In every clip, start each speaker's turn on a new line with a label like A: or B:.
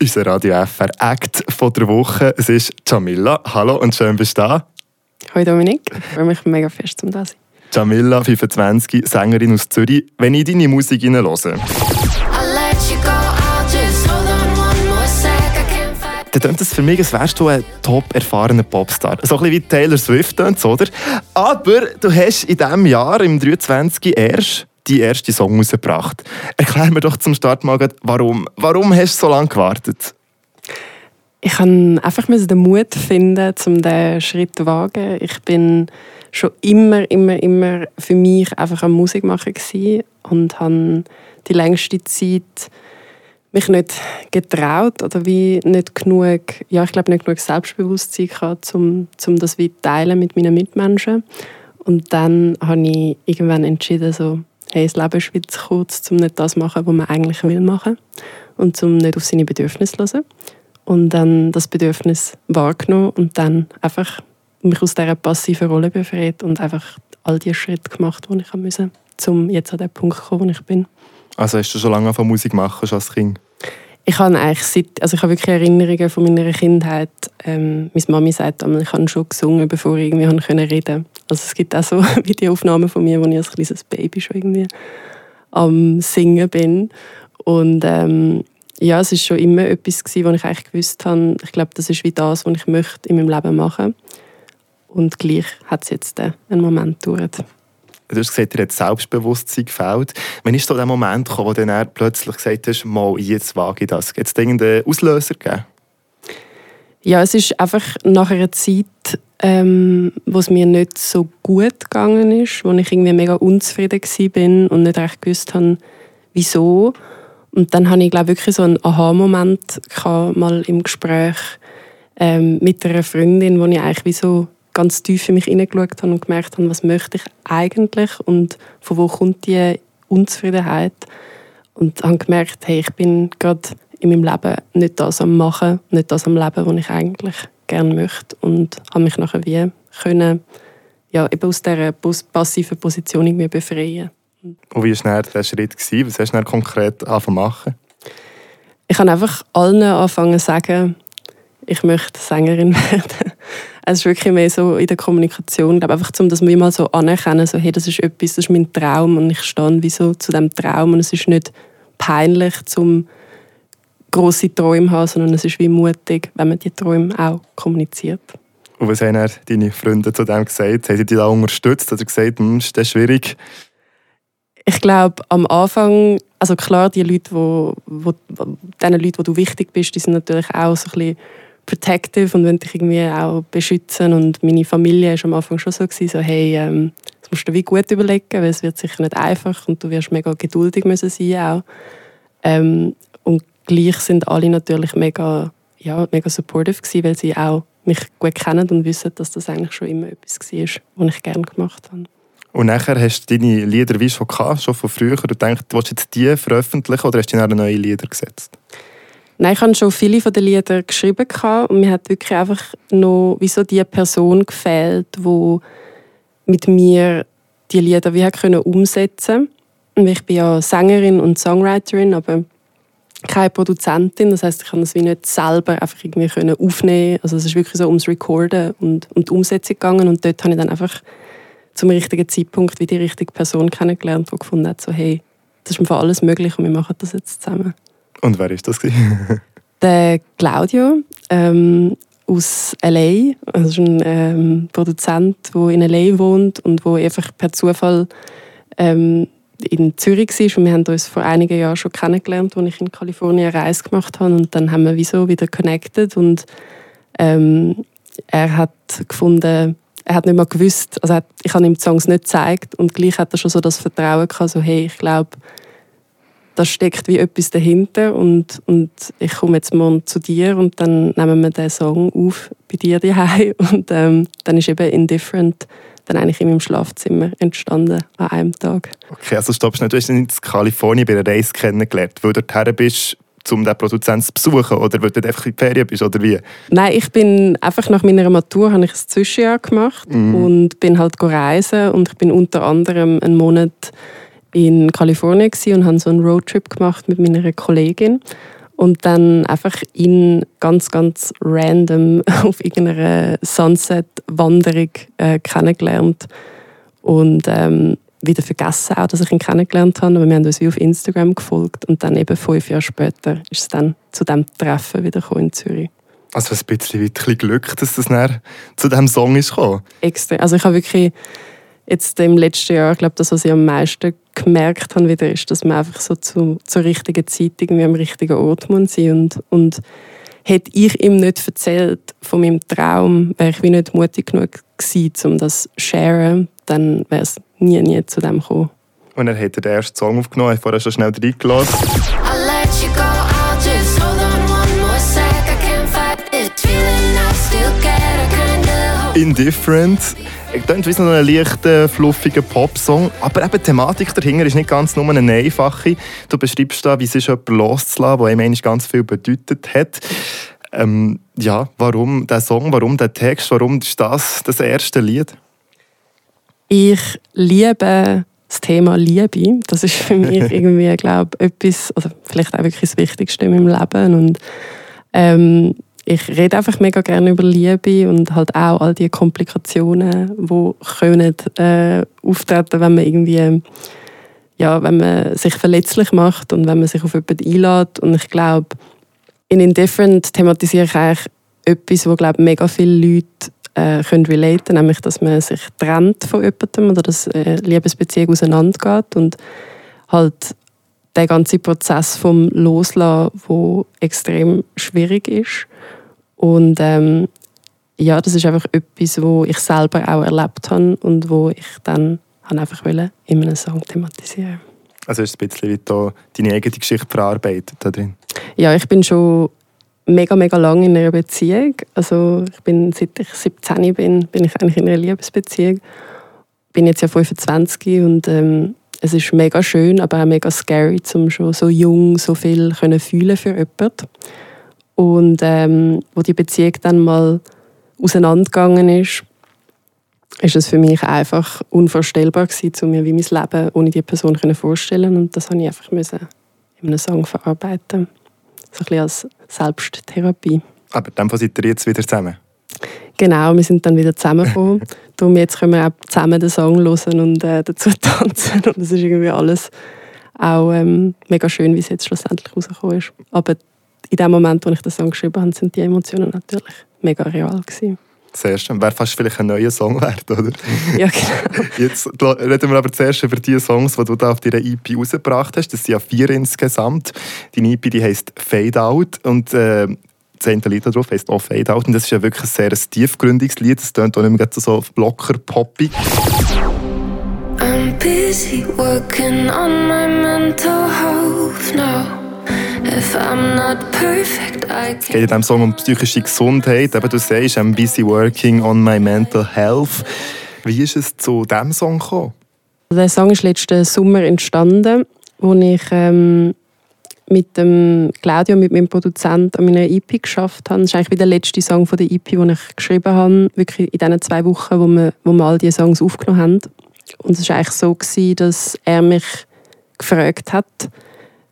A: unser Radio FR Act von der Woche. Es ist Jamila. Hallo und schön bist du da.
B: Hallo Dominik, ich freue mich mega fest, um da zu sein.
A: Jamila, 25, Sängerin aus Zürich. Wenn ich deine Musik höre, dann klingt das für mich, als wärst du ein top erfahrener Popstar. So ein bisschen wie Taylor Swift, oder? Aber du hast in diesem Jahr, im 23. erst die erste Song rausgebracht. Erklär mir doch zum Start mal, warum. Warum hast du so lange gewartet?
B: Ich kann einfach den Mut finden, um diesen Schritt zu wagen. Ich bin schon immer, immer, immer für mich einfach eine Musik machen und habe die längste Zeit mich nicht getraut oder wie nicht genug, ja, ich glaube nicht genug Selbstbewusstsein gehabt, um, um das wie teilen mit meinen Mitmenschen. Und dann habe ich irgendwann entschieden, so, hey, das Leben ist zu kurz, um nicht das zu machen, was man eigentlich will machen und um nicht auf seine Bedürfnisse zu hören. Und dann das Bedürfnis wahrgenommen und dann einfach mich aus dieser passiven Rolle befreit und einfach all die Schritte gemacht, die ich musste, um jetzt an den Punkt zu kommen, wo ich bin.
A: Also hast du schon lange von Musik machen, schon als Kind?
B: Ich habe eigentlich seit, also ich habe wirklich Erinnerungen von meiner Kindheit. Ähm, meine Mami sagt einmal, ich habe schon gesungen, bevor ich irgendwie reden konnte. Also es gibt auch so Videoaufnahmen von mir, wo ich als kleines Baby schon irgendwie am Singen bin. Und ähm, ja, es ist schon immer etwas gewesen, wo ich eigentlich gewusst habe, ich glaube, das ist wie das, was ich möchte in meinem Leben machen. Und gleich hat es jetzt einen Moment gedauert.
A: Du hast gesagt, dir hat Selbstbewusstsein gefällt. Wann ist so der Moment gekommen, wo du dann plötzlich gesagt hast, mal, jetzt wage ich das? Hat es irgendeinen Auslöser gegeben?
B: Ja, es ist einfach nach einer Zeit, ähm, wo mir nicht so gut gegangen ist, wo ich irgendwie mega unzufrieden war und nicht recht gewusst habe, wieso. Und dann hatte ich glaube wirklich so einen Aha-Moment mal im Gespräch ähm, mit einer Freundin, wo ich eigentlich wie so ganz tief in mich hineingeschaut habe und gemerkt habe, was möchte ich eigentlich und von wo kommt die Unzufriedenheit. Und habe gemerkt, hey, ich bin gerade in meinem Leben nicht das am Machen, nicht das am Leben, was ich eigentlich gerne möchte. Und habe mich nachher wie können, ja, eben aus dieser passiven Position irgendwie befreien.
A: Und wie war der Schritt? Gewesen? Was hast du konkret angefangen machen?
B: Ich habe einfach allen angefangen zu sagen, ich möchte Sängerin werden. Es ist wirklich mehr so in der Kommunikation, ich glaube einfach, um das mal so anerkennen, so, hey, das ist etwas, das ist mein Traum und ich stehe wie so zu diesem Traum und es ist nicht peinlich, zum große Träume haben, sondern es ist wie mutig, wenn man die Träume auch kommuniziert.
A: Und was haben deine Freunde zu dem gesagt? Haben sie dich da unterstützt oder gesagt, hm, ist das schwierig?
B: Ich glaube, am Anfang, also klar, die Leute, wo, wo, den Leuten, wo du wichtig bist, die sind natürlich auch so ein bisschen protective und wollen dich irgendwie auch beschützen. Und meine Familie war am Anfang schon so, gewesen, so hey, ähm, das musst du wie gut überlegen, weil es wird sicher nicht einfach und du wirst mega geduldig müssen sein auch. Ähm, und gleich sind alle natürlich mega, ja, mega supportive gewesen, weil sie auch mich gut kennen und wissen, dass das eigentlich schon immer etwas war, was ich gerne gemacht habe.
A: Und nachher hast du deine Lieder wie schon gehabt, schon von früher, und denkst, du willst jetzt die veröffentlichen oder hast du dann neue Lieder gesetzt?
B: Nein, ich habe schon viele von den Liedern geschrieben und mir hat wirklich einfach noch wie so die Person gefehlt, die mit mir die Lieder wie können umsetzen konnte. Ich bin ja Sängerin und Songwriterin, aber keine Produzentin. Das heißt, ich kann das wie nicht selber einfach irgendwie können aufnehmen. Also es ist wirklich so ums Recorden und um die Umsetzung gegangen und dort habe ich dann einfach zum richtigen Zeitpunkt wie die richtige Person kennengelernt, die gefunden hat, so hey, das ist für alles möglich und wir machen das jetzt zusammen.
A: Und wer ist das?
B: der Claudio ähm, aus L.A., also ein ähm, Produzent, der in L.A. wohnt und wo einfach per Zufall ähm, in Zürich war. Und wir haben uns vor einigen Jahren schon kennengelernt, als ich in Kalifornien eine Reise gemacht habe. Und dann haben wir wieso wieder connected und ähm, er hat gefunden, er hat nicht mehr gewusst, also ich habe ihm die Songs nicht gezeigt und gleich hat er schon so das Vertrauen gehabt, so hey, ich glaube, da steckt wie etwas dahinter und, und ich komme jetzt morgen zu dir und dann nehmen wir den Song auf bei dir daheim und ähm, dann ist eben Indifferent dann eigentlich in meinem Schlafzimmer entstanden an einem Tag.
A: Okay, also stoppst nicht, du hast ihn in Kalifornien bei einer Reise kennengelernt, weil du dorthin bist um den Produzenten zu besuchen oder weil du einfach in die Ferien bist oder wie?
B: Nein, ich bin einfach nach meiner Matur habe ich ein Zwischenjahr gemacht mm. und bin halt reisen und ich bin unter anderem einen Monat in Kalifornien und habe so einen Roadtrip gemacht mit meiner Kollegin Und dann einfach ihn ganz, ganz random auf irgendeiner Sunset-Wanderung äh, kennengelernt. Und ähm, wieder vergessen, auch, dass ich ihn kennengelernt habe. Aber wir haben uns wie auf Instagram gefolgt. Und dann eben fünf Jahre später ist es dann zu diesem Treffen wieder in Zürich.
A: Also ein bisschen, ein bisschen Glück, dass das zu diesem Song ist gekommen.
B: Extrem. Also ich habe wirklich jetzt im letzten Jahr, ich glaube, das, was ich am meisten gemerkt habe, wieder ist, dass man einfach so zu, zur richtigen Zeit irgendwie am richtigen Ort muss sein und, und hätte ich ihm nicht erzählt von meinem Traum, wäre ich wie nicht mutig genug gewesen, um das zu sharen, dann wäre es nie, nie zu dem gekommen.
A: Und er hat den ersten Song aufgenommen, hat vorher schon schnell reingelassen. Indifferent. Klingt wie so ein leichter, fluffiger Popsong. Aber eben die Thematik dahinter ist nicht ganz nur eine einfache. Du beschreibst da, wie es ist, jemanden loszulassen, der einem ganz viel bedeutet hat. Ähm, ja, warum der Song, warum der Text, warum ist das das erste Lied?
B: Ich liebe das Thema Liebe. Das ist für mich irgendwie, glaube etwas, oder vielleicht auch wirklich das Wichtigste in meinem Leben. Und ähm, ich rede einfach mega gerne über Liebe und halt auch all die Komplikationen, die können äh, auftreten, wenn man irgendwie ja, wenn man sich verletzlich macht und wenn man sich auf jemanden einlädt. Und ich glaube, in Indifferent thematisiere ich eigentlich etwas, wo glaube mega viele Leute äh, können relaten, nämlich dass man sich trennt von jemandem oder dass eine Liebesbeziehung auseinandergeht und halt der ganze Prozess vom Loslassen, wo extrem schwierig ist und ähm, ja, das ist einfach etwas, wo ich selber auch erlebt habe und wo ich dann einfach in einem Song thematisieren
A: Also ist es ein bisschen wie da deine eigene Geschichte verarbeitet da drin?
B: Ja, ich bin schon mega, mega lange in einer Beziehung. Also ich bin, seit ich 17 bin, bin ich eigentlich in einer Liebesbeziehung. Bin jetzt ja 25 und ähm, es ist mega schön, aber auch mega scary, um schon so jung so viel können fühlen für jemanden. Und ähm, wo die Beziehung dann mal auseinandergegangen ist, ist es für mich einfach unvorstellbar gewesen, zu mir wie mein Leben ohne die Person vorstellen und das habe ich einfach müssen in einem Song verarbeiten, so ein bisschen als Selbsttherapie.
A: Aber dann seid ihr jetzt wieder zusammen?
B: Genau, wir sind dann wieder zusammengekommen. Darum jetzt können wir auch zusammen den Song hören und äh, dazu tanzen und es ist irgendwie alles auch ähm, mega schön, wie es jetzt schlussendlich rausgekommen ist. Aber in dem Moment, wo ich den Song geschrieben habe, sind die Emotionen natürlich mega real gewesen.
A: Sehr schön. Wäre fast vielleicht ein neuer Song wert, oder?
B: Ja, genau.
A: Jetzt reden wir aber zuerst über die Songs, die du da auf deiner EP rausgebracht hast. Das sind ja vier insgesamt. Deine EP die heisst Fade Out und äh, eine Lied darauf heisst auch Fade Out. Und das ist ja wirklich ein sehr tiefgründiges Lied. Das klingt auch nicht mehr so locker poppig. I'm busy working on my mental health now. Es geht in diesem Song um psychische Gesundheit. Eben, du sagst, I'm busy working on my mental health. Wie ist es zu diesem Song gekommen?
B: Der Song ist letzten Sommer entstanden, wo ich ähm, mit dem Claudio, mit meinem Produzent, an meiner EP geschafft habe. Das ist eigentlich der letzte Song von der EP, den ich geschrieben habe, wirklich in diesen zwei Wochen, wo wir, wo wir all diese Songs aufgenommen haben. Und es war eigentlich so, gewesen, dass er mich gefragt hat,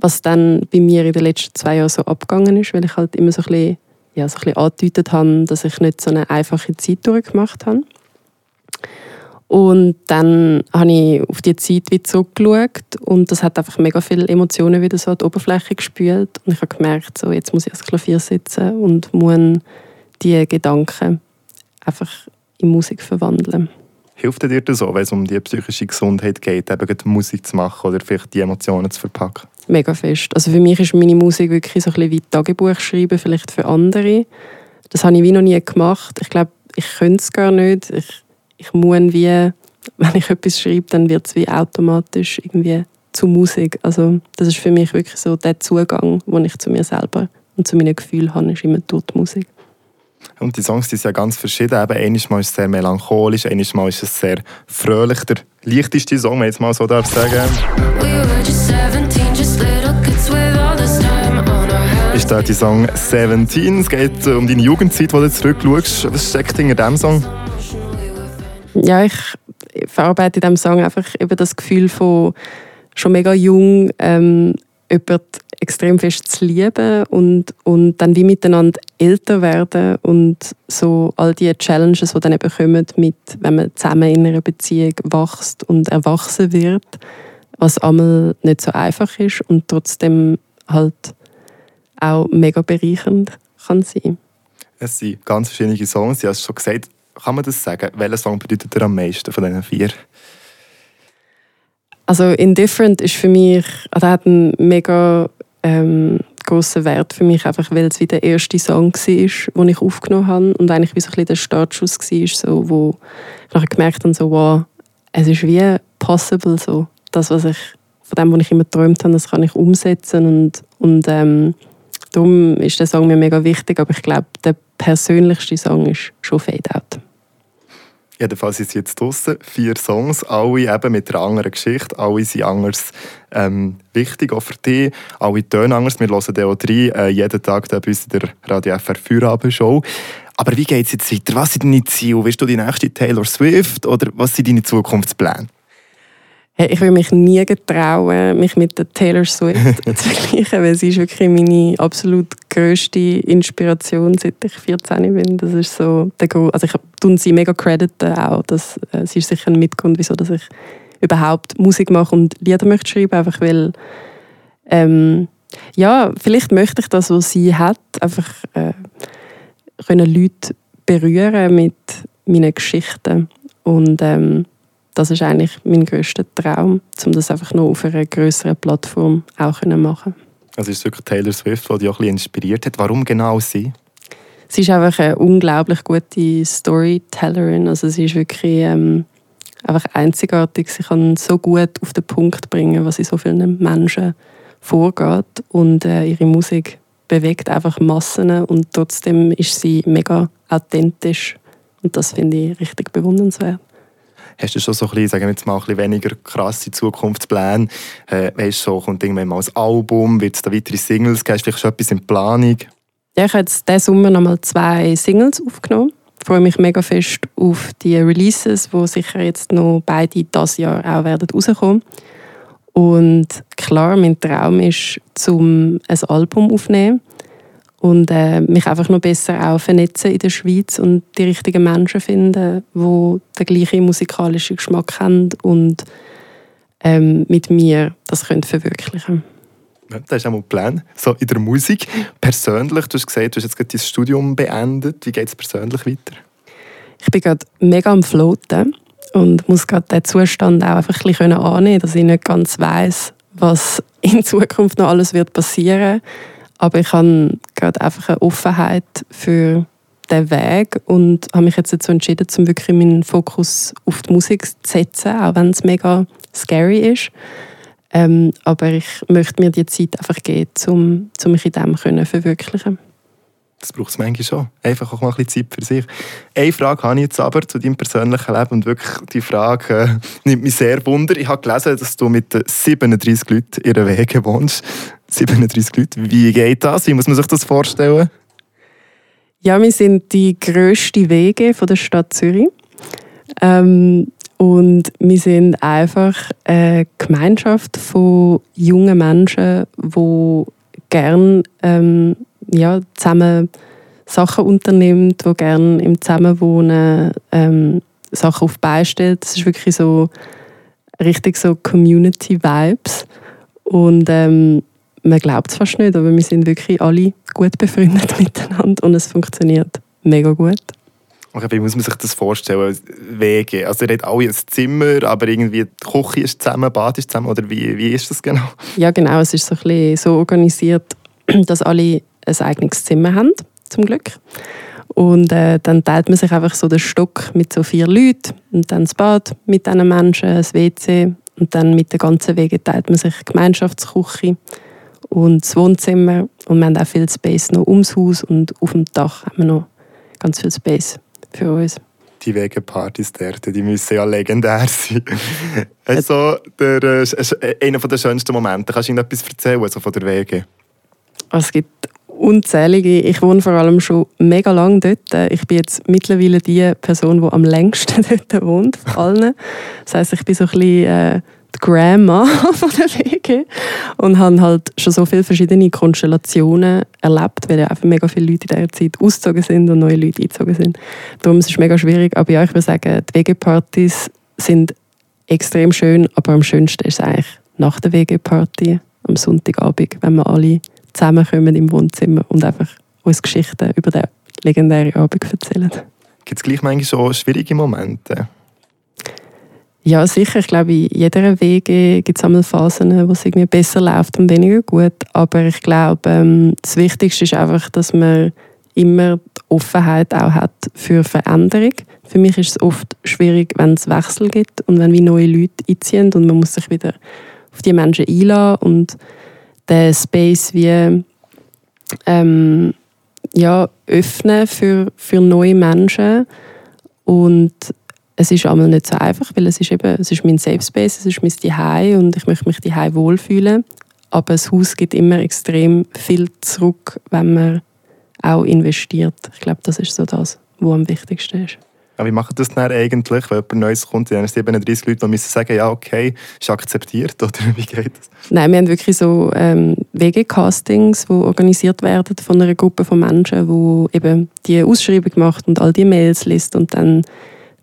B: was dann bei mir in den letzten zwei Jahren so abgegangen ist, weil ich halt immer so ein bisschen, ja, so ein bisschen angedeutet habe, dass ich nicht so eine einfache Zeit durchgemacht habe. Und dann habe ich auf die Zeit wieder zurückgeschaut und das hat einfach mega viele Emotionen wieder so an die Oberfläche gespült. Und ich habe gemerkt, so, jetzt muss ich ans Klavier sitzen und muss die Gedanken einfach in Musik verwandeln.
A: Hilft dir das so, wenn es um die psychische Gesundheit geht, eben Musik zu machen oder vielleicht die Emotionen zu verpacken?
B: Mega fest. Also für mich ist meine Musik wirklich so ein bisschen wie Tagebuch schreiben, vielleicht für andere. Das habe ich wie noch nie gemacht. Ich glaube, ich könnte es gar nicht. Ich, ich muss wie, wenn ich etwas schreibe, dann wird es wie automatisch irgendwie zu Musik. Also das ist für mich wirklich so der Zugang, den ich zu mir selber und zu meinen Gefühlen habe, ist immer durch die Musik.
A: Und die Songs die sind ja ganz verschieden. Eben, einmal ist es sehr melancholisch, einmal ist es sehr fröhlich. Der leichteste Song, wenn ich jetzt mal so darf sagen ist da die Song 17. Es geht um deine Jugendzeit, wo du zurückschaust. Was steckt hinter diesem Song?
B: Ja, ich verarbeite in diesem Song einfach über das Gefühl von schon mega jung ähm, jemanden extrem fest zu lieben und, und dann wie miteinander älter werden und so all die Challenges, die dann eben kommen, mit, wenn man zusammen in einer Beziehung wächst und erwachsen wird, was einmal nicht so einfach ist und trotzdem halt auch mega bereichernd kann sein.
A: Es sind ganz verschiedene Songs, Sie haben es schon gesagt. Kann man das sagen? Welcher Song bedeutet dir am meisten von diesen vier?
B: Also Indifferent ist für mich, also hat einen mega ähm, grossen Wert für mich, einfach weil es wie der erste Song war, den ich aufgenommen habe und eigentlich wie so ein bisschen der Startschuss war, so, wo ich nachher gemerkt habe, so, wow, es ist wie possible, so. das, was ich, von dem, was ich immer geträumt habe, das kann ich umsetzen und, und ähm, darum ist der Song mir mega wichtig, aber ich glaube, der persönlichste Song ist schon Fade Out.
A: Jedenfalls sind jetzt draußen vier Songs, alle eben mit einer anderen Geschichte, alle sind anders ähm, wichtig, auch für dich, alle tönen anders. Wir hören die auch drei, äh, jeden Tag bei uns in der Radio FR Feierabend-Show. Aber wie geht es jetzt weiter? Was sind deine Ziele? Willst du die nächste Taylor Swift oder was sind deine Zukunftspläne?
B: Ich würde mich nie getrauen, mich mit der Taylor Swift zu vergleichen, weil sie ist wirklich meine absolut grösste Inspiration, seit ich 14 bin. Das ist so der Grund, also ich tue sie mega crediten auch, dass, äh, sie ist sicher ein Mitgrund, wieso dass ich überhaupt Musik mache und Lieder möchte schreiben, einfach weil ähm, ja, vielleicht möchte ich das, was sie hat, einfach äh, können Leute berühren mit meinen Geschichten und ähm, das ist eigentlich mein größter Traum, um das einfach noch auf einer größeren Plattform auch zu machen.
A: Also ist wirklich Taylor Swift, die dich auch ein bisschen inspiriert hat. Warum genau sie?
B: Sie ist einfach eine unglaublich gute Storytellerin. Also sie ist wirklich ähm, einfach einzigartig. Sie kann so gut auf den Punkt bringen, was in so vielen Menschen vorgeht. Und äh, ihre Musik bewegt einfach Massen und trotzdem ist sie mega authentisch. Und das finde ich richtig bewundernswert.
A: Hast du schon so ein bisschen, sagen wir jetzt mal, ein bisschen weniger krasse Zukunftspläne? Äh, weißt du, so, kommt irgendwann mal ein Album, wird es da weitere Singles geben? Hast du vielleicht schon etwas in Planung?
B: Ja, ich habe jetzt diesen Sommer noch mal zwei Singles aufgenommen. Ich freue mich mega fest auf die Releases, die sicher jetzt noch beide dieses Jahr auch werden rauskommen. Und klar, mein Traum ist, zum ein Album aufzunehmen und äh, mich einfach noch besser auch vernetzen in der Schweiz und die richtigen Menschen finden, die den gleichen musikalischen Geschmack haben und ähm, mit mir das können verwirklichen
A: ja, das ist auch mal Plan. So in der Musik. Persönlich, du hast gesagt, du hast jetzt gerade dein Studium beendet. Wie geht es persönlich weiter?
B: Ich bin gerade mega am Floaten und muss gerade den Zustand auch einfach ein bisschen annehmen, dass ich nicht ganz weiß, was in Zukunft noch alles wird passieren wird aber ich habe gerade einfach eine Offenheit für den Weg und habe mich jetzt dazu entschieden, um wirklich meinen Fokus auf die Musik zu setzen, auch wenn es mega scary ist. Ähm, aber ich möchte mir die Zeit einfach geben, um, um mich in dem zu verwirklichen.
A: Das braucht es manchmal schon. Einfach auch mal ein bisschen Zeit für sich. Eine Frage habe ich jetzt aber zu deinem persönlichen Leben und wirklich die Frage äh, nimmt mich sehr wunder. Ich habe gelesen, dass du mit 37 Leuten in einer Wege wohnst. 37 Leute. Wie geht das? Wie muss man sich das vorstellen?
B: Ja, wir sind die grösste Wege von der Stadt Zürich. Ähm, und wir sind einfach eine Gemeinschaft von jungen Menschen, die gerne ähm, ja, zusammen Sachen unternimmt, die gerne im Zusammenwohnen ähm, Sachen auf stellt. Das ist wirklich so richtig so Community-Vibes. Und ähm, man glaubt es fast nicht, aber wir sind wirklich alle gut befreundet miteinander und es funktioniert mega gut.
A: Okay, wie muss man sich das vorstellen? Wege? Also ihr habt alle ein Zimmer, aber irgendwie die Küche ist zusammen, Bad ist zusammen oder wie, wie ist das genau?
B: Ja genau, es ist so, ein bisschen so organisiert, dass alle ein eigenes Zimmer haben, zum Glück. Und äh, dann teilt man sich einfach so den Stock mit so vier Leuten und dann das Bad mit diesen Menschen, das WC und dann mit den ganzen Wegen teilt man sich Gemeinschaftsküche und das Wohnzimmer und wir haben auch viel Space noch ums Haus und auf dem Dach haben wir noch ganz viel Space für uns.
A: Die Wegepartys dort, die müssen ja legendär sein. also, der, äh, einer der schönsten Momente. Kannst du Ihnen etwas erzählen also von der Wege?
B: Es gibt unzählige. Ich wohne vor allem schon mega lange dort. Ich bin jetzt mittlerweile die Person, die am längsten dort wohnt, von allen. Das heisst, ich bin so ein bisschen äh, die Grandma von der WG und habe halt schon so viele verschiedene Konstellationen erlebt, weil ja einfach mega viele Leute in dieser Zeit ausgezogen sind und neue Leute eingezogen sind. Darum ist es mega schwierig, aber ja, ich würde sagen, die WG-Partys sind extrem schön, aber am schönsten ist es eigentlich nach der WG-Party am Sonntagabend, wenn wir alle zusammenkommen im Wohnzimmer und einfach uns Geschichten über den legendären Abend erzählen.
A: Gibt es gleich manchmal schon schwierige Momente?
B: Ja, sicher. Ich glaube, in jeder Wege gibt es einmal Phasen, wo es irgendwie besser läuft und weniger gut. Aber ich glaube, ähm, das Wichtigste ist einfach, dass man immer die Offenheit auch hat für Veränderung. Für mich ist es oft schwierig, wenn es Wechsel gibt und wenn wie neue Leute einziehen und man muss sich wieder auf die Menschen einladen und den Space wie ähm, ja, öffnen für, für neue Menschen. Und es ist einmal nicht so einfach, weil es ist eben, es ist mein Safe Space, es ist mein Zuhause und ich möchte mich Zuhause wohlfühlen. Aber das Haus gibt immer extrem viel zurück, wenn man auch investiert. Ich glaube, das ist so das, was am wichtigsten ist.
A: Ja, wie macht das dann eigentlich, wenn jemand Neues kommt? Dann 37 Leute, die müssen sagen, ja, okay, ist akzeptiert, oder wie geht das?
B: Nein, wir haben wirklich so ähm, WG-Castings, die organisiert werden von einer Gruppe von Menschen, die eben die Ausschreibung macht und all die Mails liest und dann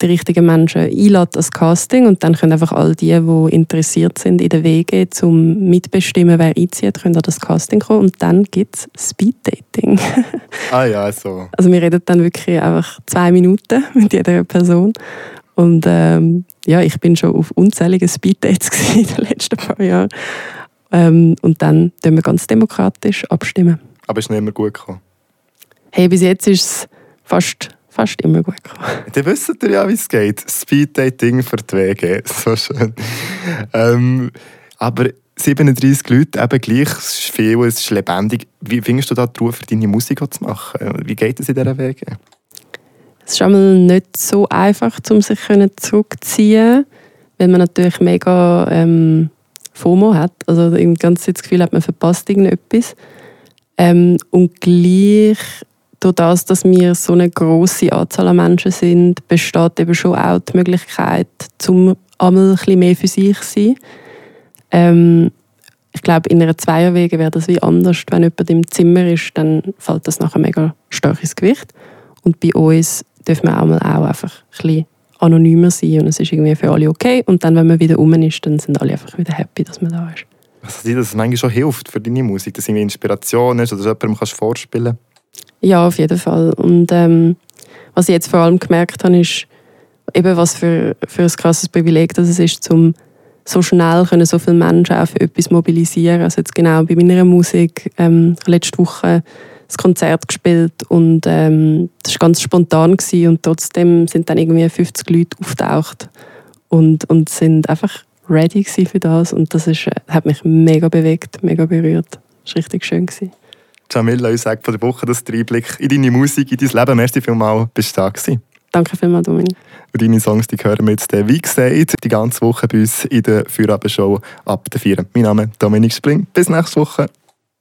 B: die richtigen Menschen einlädt als Casting und dann können einfach all die, die interessiert sind in der WG, zum mitbestimmen, wer einzieht, können an das Casting kommen und dann gibt es Speeddating.
A: ah ja, so.
B: Also wir reden dann wirklich einfach zwei Minuten mit jeder Person und ähm, ja, ich bin schon auf unzähligen Speeddates in den letzten paar Jahren ähm, und dann tun wir ganz demokratisch abstimmen.
A: Aber ist nicht immer gut gekommen?
B: Hey, bis jetzt ist es fast fast immer gut gekommen.
A: Dann wisst ihr ja, wie es geht. Speeddating für die WG. So schön. Ähm, aber 37 Leute, eben gleich, es ist viel, es ist lebendig. Wie findest du da die Ruhe für deine Musik zu machen? Wie geht es in dieser Wege?
B: Es ist einmal nicht so einfach, um sich zurückzuziehen, weil man natürlich mega ähm, FOMO hat. Also im ganzen das Gefühl hat, man verpasst irgendetwas. Ähm, und gleich durch das, dass wir so eine große Anzahl an Menschen sind, besteht eben schon auch die Möglichkeit, zum einmal ein mehr für sich zu sein. Ähm, ich glaube, in einer Zweierwege wäre das wie anders. Wenn jemand im Zimmer ist, dann fällt das nachher mega stark ins Gewicht. Und bei uns dürfen wir auch mal auch einfach ein bisschen anonymer sein und es ist irgendwie für alle okay. Und dann, wenn man wieder rum ist, dann sind alle einfach wieder happy, dass man da ist.
A: Also, dass es manchmal schon hilft für deine Musik, dass du Inspiration hast oder dass jemandem vorspielen kannst?
B: Ja, auf jeden Fall. Und ähm, was ich jetzt vor allem gemerkt habe, ist eben, was für, für ein krasses Privileg das es ist, um so schnell können so viele Menschen auch für etwas mobilisieren. Also jetzt genau bei meiner Musik ähm, letzte Woche das Konzert gespielt und ähm, das war ganz spontan gewesen, und trotzdem sind dann irgendwie 50 Leute auftaucht und, und sind einfach ready für das und das ist, hat mich mega bewegt, mega berührt. Das war richtig schön. Gewesen.
A: Jamila, ich sage von der Woche das Einblick in deine Musik, in dein Leben. Merci vielmals, bist du da gewesen.
B: Danke vielmals, Dominik.
A: Und deine Songs die hören wir jetzt, wie gesagt, die ganze Woche bei uns in der Feuerabendshow ab der 4. Mein Name ist Dominik Spring. Bis nächste Woche.